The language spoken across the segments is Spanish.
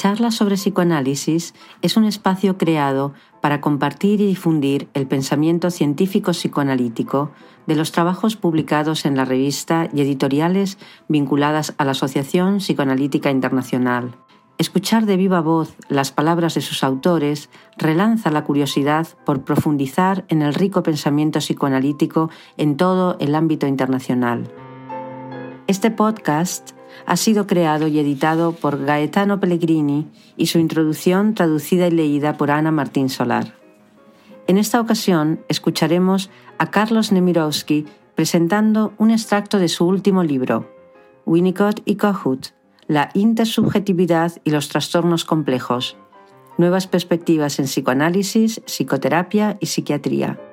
Charlas sobre psicoanálisis es un espacio creado para compartir y difundir el pensamiento científico psicoanalítico de los trabajos publicados en la revista y editoriales vinculadas a la Asociación Psicoanalítica Internacional. Escuchar de viva voz las palabras de sus autores relanza la curiosidad por profundizar en el rico pensamiento psicoanalítico en todo el ámbito internacional. Este podcast ha sido creado y editado por Gaetano Pellegrini y su introducción traducida y leída por Ana Martín Solar. En esta ocasión escucharemos a Carlos Nemirovsky presentando un extracto de su último libro, Winnicott y Kohut, la intersubjetividad y los trastornos complejos, nuevas perspectivas en psicoanálisis, psicoterapia y psiquiatría.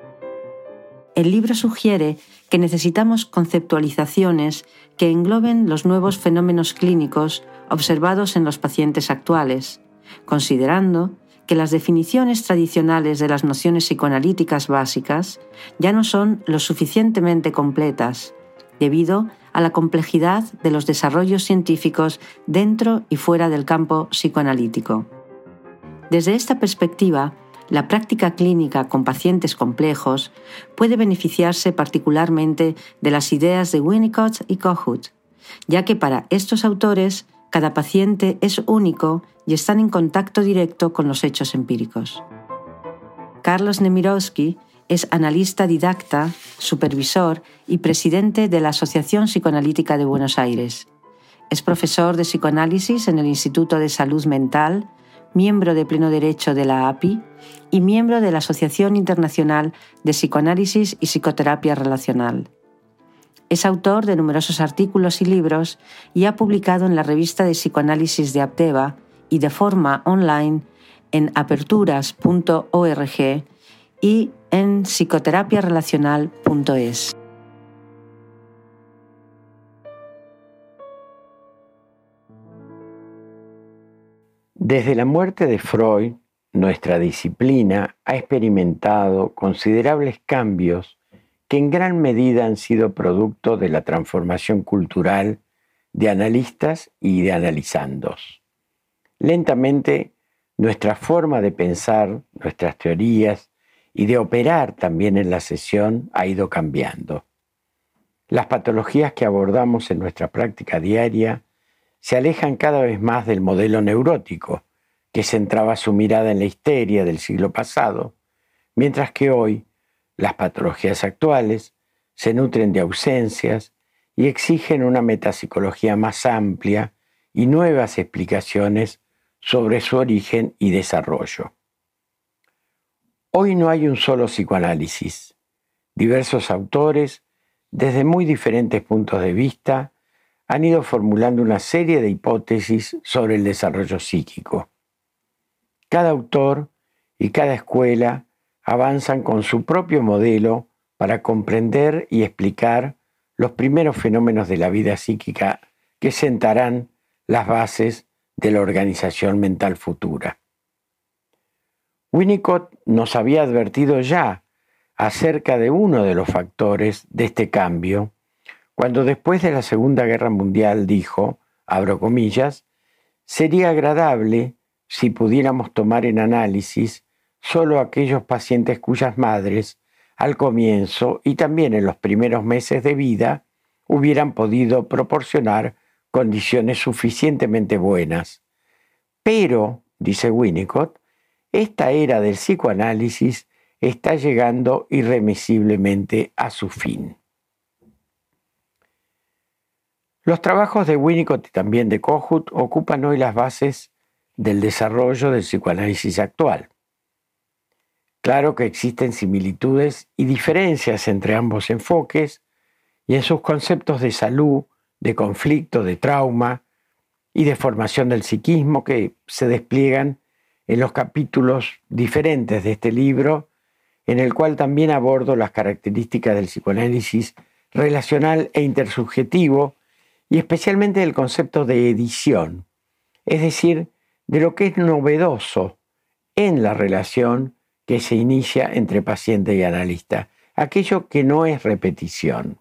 El libro sugiere que necesitamos conceptualizaciones que engloben los nuevos fenómenos clínicos observados en los pacientes actuales, considerando que las definiciones tradicionales de las nociones psicoanalíticas básicas ya no son lo suficientemente completas, debido a la complejidad de los desarrollos científicos dentro y fuera del campo psicoanalítico. Desde esta perspectiva, la práctica clínica con pacientes complejos puede beneficiarse particularmente de las ideas de Winnicott y Kohut, ya que para estos autores cada paciente es único y están en contacto directo con los hechos empíricos. Carlos Nemirovsky es analista didacta, supervisor y presidente de la Asociación Psicoanalítica de Buenos Aires. Es profesor de psicoanálisis en el Instituto de Salud Mental miembro de pleno derecho de la API y miembro de la Asociación Internacional de Psicoanálisis y Psicoterapia Relacional. Es autor de numerosos artículos y libros y ha publicado en la revista de psicoanálisis de Apteva y de forma online en aperturas.org y en psicoterapiarelacional.es. Desde la muerte de Freud, nuestra disciplina ha experimentado considerables cambios que en gran medida han sido producto de la transformación cultural de analistas y de analizandos. Lentamente, nuestra forma de pensar, nuestras teorías y de operar también en la sesión ha ido cambiando. Las patologías que abordamos en nuestra práctica diaria se alejan cada vez más del modelo neurótico, que centraba su mirada en la histeria del siglo pasado, mientras que hoy las patologías actuales se nutren de ausencias y exigen una metapsicología más amplia y nuevas explicaciones sobre su origen y desarrollo. Hoy no hay un solo psicoanálisis. Diversos autores, desde muy diferentes puntos de vista, han ido formulando una serie de hipótesis sobre el desarrollo psíquico. Cada autor y cada escuela avanzan con su propio modelo para comprender y explicar los primeros fenómenos de la vida psíquica que sentarán las bases de la organización mental futura. Winnicott nos había advertido ya acerca de uno de los factores de este cambio cuando después de la Segunda Guerra Mundial dijo, abro comillas, sería agradable si pudiéramos tomar en análisis solo aquellos pacientes cuyas madres, al comienzo y también en los primeros meses de vida, hubieran podido proporcionar condiciones suficientemente buenas. Pero, dice Winnicott, esta era del psicoanálisis está llegando irremisiblemente a su fin. Los trabajos de Winnicott y también de Kohut ocupan hoy las bases del desarrollo del psicoanálisis actual. Claro que existen similitudes y diferencias entre ambos enfoques y en sus conceptos de salud, de conflicto, de trauma y de formación del psiquismo que se despliegan en los capítulos diferentes de este libro, en el cual también abordo las características del psicoanálisis relacional e intersubjetivo y especialmente del concepto de edición, es decir, de lo que es novedoso en la relación que se inicia entre paciente y analista, aquello que no es repetición.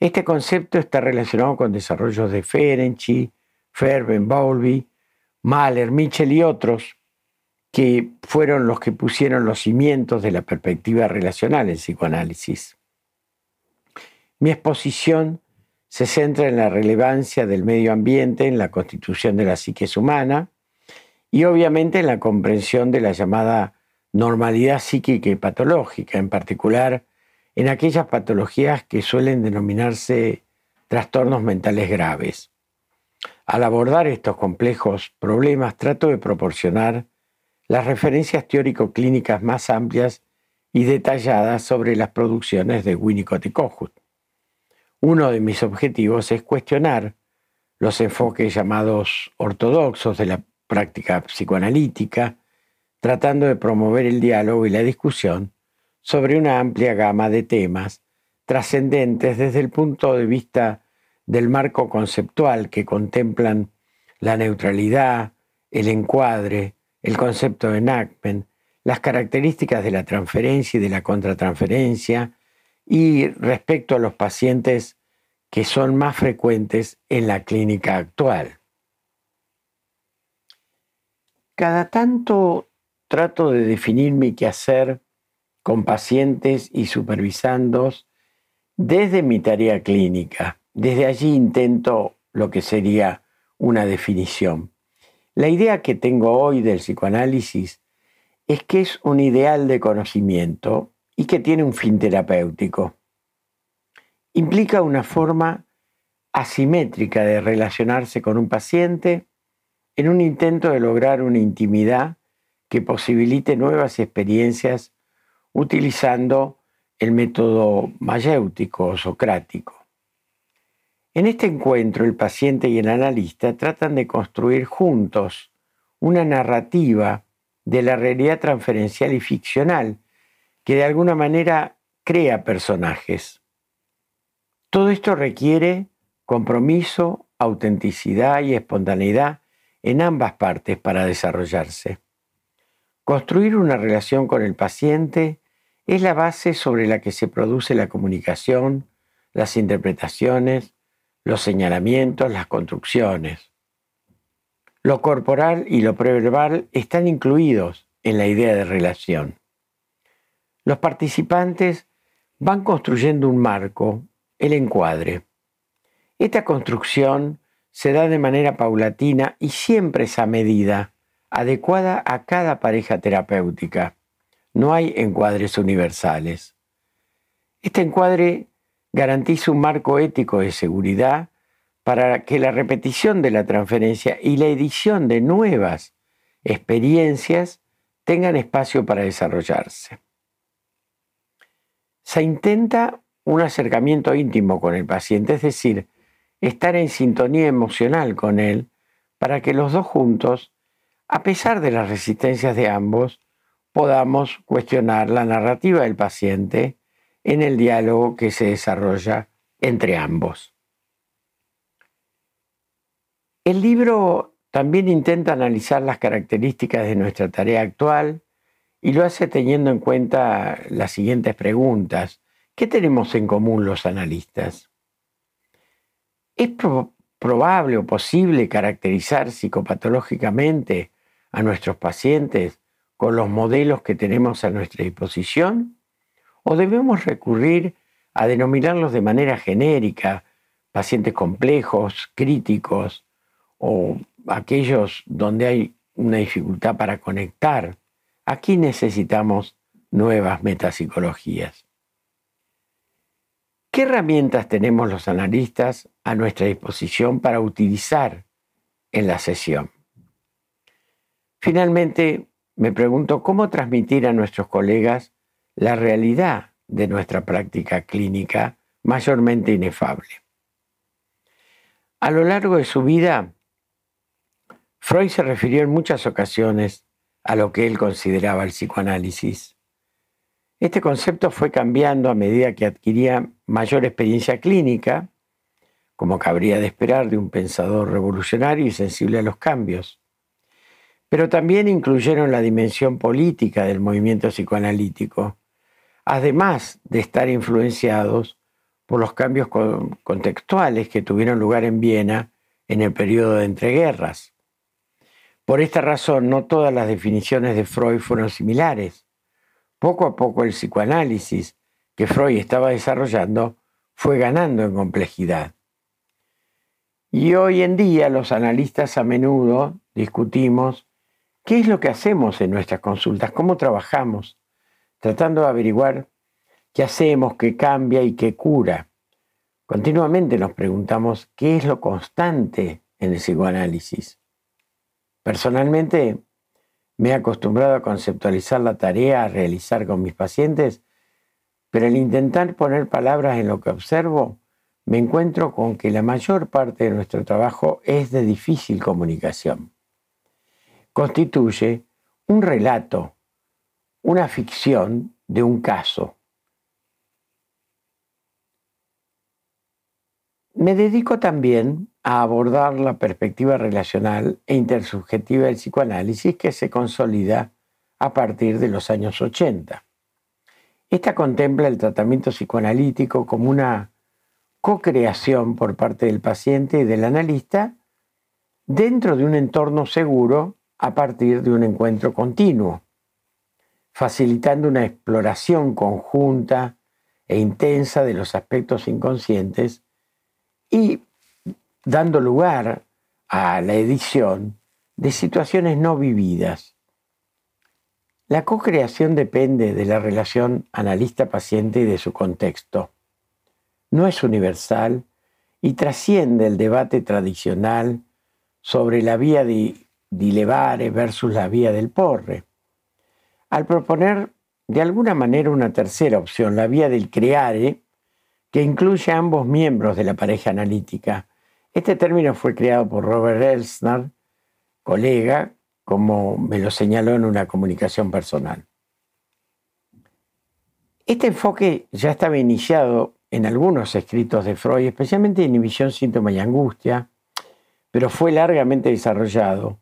Este concepto está relacionado con desarrollos de Ferenczi, Ferben, Bowlby, Mahler, Mitchell y otros, que fueron los que pusieron los cimientos de la perspectiva relacional en psicoanálisis. Mi exposición se centra en la relevancia del medio ambiente en la constitución de la psique humana y obviamente en la comprensión de la llamada normalidad psíquica y patológica, en particular en aquellas patologías que suelen denominarse trastornos mentales graves. Al abordar estos complejos problemas trato de proporcionar las referencias teórico-clínicas más amplias y detalladas sobre las producciones de Winnicott y. Uno de mis objetivos es cuestionar los enfoques llamados ortodoxos de la práctica psicoanalítica, tratando de promover el diálogo y la discusión sobre una amplia gama de temas trascendentes desde el punto de vista del marco conceptual que contemplan la neutralidad, el encuadre, el concepto de enactment, las características de la transferencia y de la contratransferencia y respecto a los pacientes que son más frecuentes en la clínica actual. Cada tanto trato de definir mi quehacer con pacientes y supervisandos desde mi tarea clínica. Desde allí intento lo que sería una definición. La idea que tengo hoy del psicoanálisis es que es un ideal de conocimiento y que tiene un fin terapéutico. Implica una forma asimétrica de relacionarse con un paciente en un intento de lograr una intimidad que posibilite nuevas experiencias utilizando el método mayéutico o socrático. En este encuentro, el paciente y el analista tratan de construir juntos una narrativa de la realidad transferencial y ficcional que de alguna manera crea personajes. Todo esto requiere compromiso, autenticidad y espontaneidad en ambas partes para desarrollarse. Construir una relación con el paciente es la base sobre la que se produce la comunicación, las interpretaciones, los señalamientos, las construcciones. Lo corporal y lo preverbal están incluidos en la idea de relación. Los participantes van construyendo un marco, el encuadre. Esta construcción se da de manera paulatina y siempre es a medida, adecuada a cada pareja terapéutica. No hay encuadres universales. Este encuadre garantiza un marco ético de seguridad para que la repetición de la transferencia y la edición de nuevas experiencias tengan espacio para desarrollarse. Se intenta un acercamiento íntimo con el paciente, es decir, estar en sintonía emocional con él para que los dos juntos, a pesar de las resistencias de ambos, podamos cuestionar la narrativa del paciente en el diálogo que se desarrolla entre ambos. El libro también intenta analizar las características de nuestra tarea actual y lo hace teniendo en cuenta las siguientes preguntas. ¿Qué tenemos en común los analistas? ¿Es probable o posible caracterizar psicopatológicamente a nuestros pacientes con los modelos que tenemos a nuestra disposición? ¿O debemos recurrir a denominarlos de manera genérica, pacientes complejos, críticos o aquellos donde hay una dificultad para conectar? Aquí necesitamos nuevas metapsicologías. ¿Qué herramientas tenemos los analistas a nuestra disposición para utilizar en la sesión? Finalmente, me pregunto cómo transmitir a nuestros colegas la realidad de nuestra práctica clínica mayormente inefable. A lo largo de su vida, Freud se refirió en muchas ocasiones a lo que él consideraba el psicoanálisis. Este concepto fue cambiando a medida que adquiría mayor experiencia clínica, como cabría de esperar de un pensador revolucionario y sensible a los cambios. Pero también incluyeron la dimensión política del movimiento psicoanalítico, además de estar influenciados por los cambios contextuales que tuvieron lugar en Viena en el periodo de entreguerras. Por esta razón, no todas las definiciones de Freud fueron similares. Poco a poco el psicoanálisis que Freud estaba desarrollando fue ganando en complejidad. Y hoy en día los analistas a menudo discutimos qué es lo que hacemos en nuestras consultas, cómo trabajamos, tratando de averiguar qué hacemos, qué cambia y qué cura. Continuamente nos preguntamos qué es lo constante en el psicoanálisis. Personalmente, me he acostumbrado a conceptualizar la tarea a realizar con mis pacientes, pero al intentar poner palabras en lo que observo, me encuentro con que la mayor parte de nuestro trabajo es de difícil comunicación. Constituye un relato, una ficción de un caso. Me dedico también a abordar la perspectiva relacional e intersubjetiva del psicoanálisis que se consolida a partir de los años 80. Esta contempla el tratamiento psicoanalítico como una co-creación por parte del paciente y del analista dentro de un entorno seguro a partir de un encuentro continuo, facilitando una exploración conjunta e intensa de los aspectos inconscientes y dando lugar a la edición de situaciones no vividas. La co-creación depende de la relación analista-paciente y de su contexto. No es universal y trasciende el debate tradicional sobre la vía de Dilevare versus la vía del Porre. Al proponer de alguna manera una tercera opción, la vía del creare, que incluye a ambos miembros de la pareja analítica, este término fue creado por Robert Elsner, colega, como me lo señaló en una comunicación personal. Este enfoque ya estaba iniciado en algunos escritos de Freud, especialmente Inhibición, Síntoma y Angustia, pero fue largamente desarrollado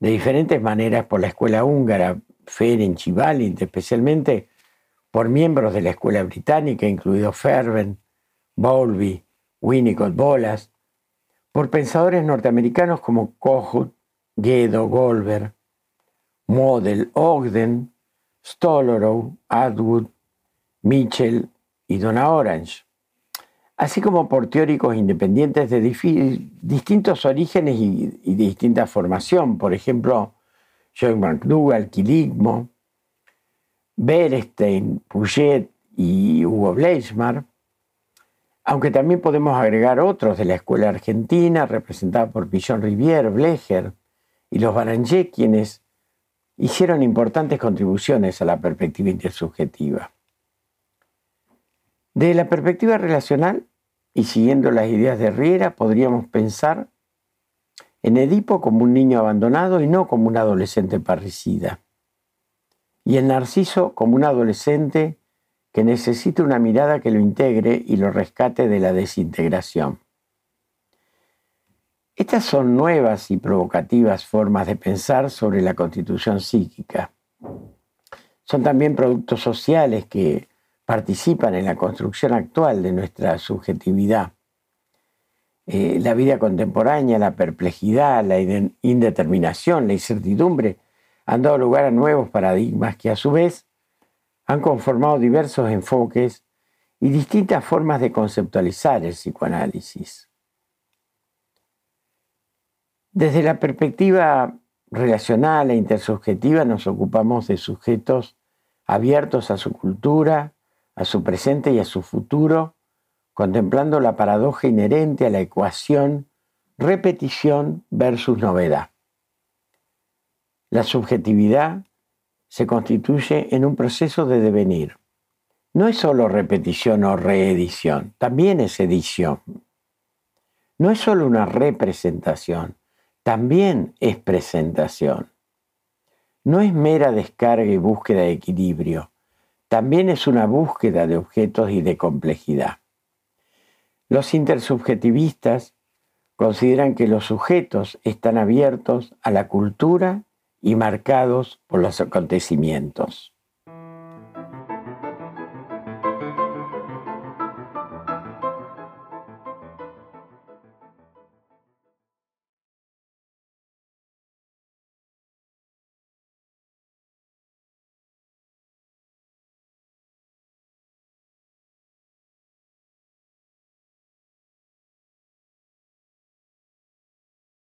de diferentes maneras por la escuela húngara, Ferenc y Balint, especialmente por miembros de la escuela británica, incluidos Ferben, Bowlby, Winnicott Bolas, por pensadores norteamericanos como Kohut, Guedo, Goldberg, Model, Ogden, Stolorow, Atwood, Mitchell y Donna Orange, así como por teóricos independientes de distintos orígenes y, de distinta formación, por ejemplo, John McDougall, Quiligmo, Berestein, Puget y Hugo Bleichmar, aunque también podemos agregar otros de la escuela argentina, representada por Pillon Rivière, Blecher y los Barangé, quienes hicieron importantes contribuciones a la perspectiva intersubjetiva. De la perspectiva relacional, y siguiendo las ideas de Riera, podríamos pensar en Edipo como un niño abandonado y no como un adolescente parricida, y en Narciso como un adolescente que necesita una mirada que lo integre y lo rescate de la desintegración. Estas son nuevas y provocativas formas de pensar sobre la constitución psíquica. Son también productos sociales que participan en la construcción actual de nuestra subjetividad. Eh, la vida contemporánea, la perplejidad, la indeterminación, la incertidumbre han dado lugar a nuevos paradigmas que a su vez han conformado diversos enfoques y distintas formas de conceptualizar el psicoanálisis. Desde la perspectiva relacional e intersubjetiva nos ocupamos de sujetos abiertos a su cultura, a su presente y a su futuro, contemplando la paradoja inherente a la ecuación repetición versus novedad. La subjetividad se constituye en un proceso de devenir. No es solo repetición o reedición, también es edición. No es solo una representación, también es presentación. No es mera descarga y búsqueda de equilibrio, también es una búsqueda de objetos y de complejidad. Los intersubjetivistas consideran que los sujetos están abiertos a la cultura y marcados por los acontecimientos.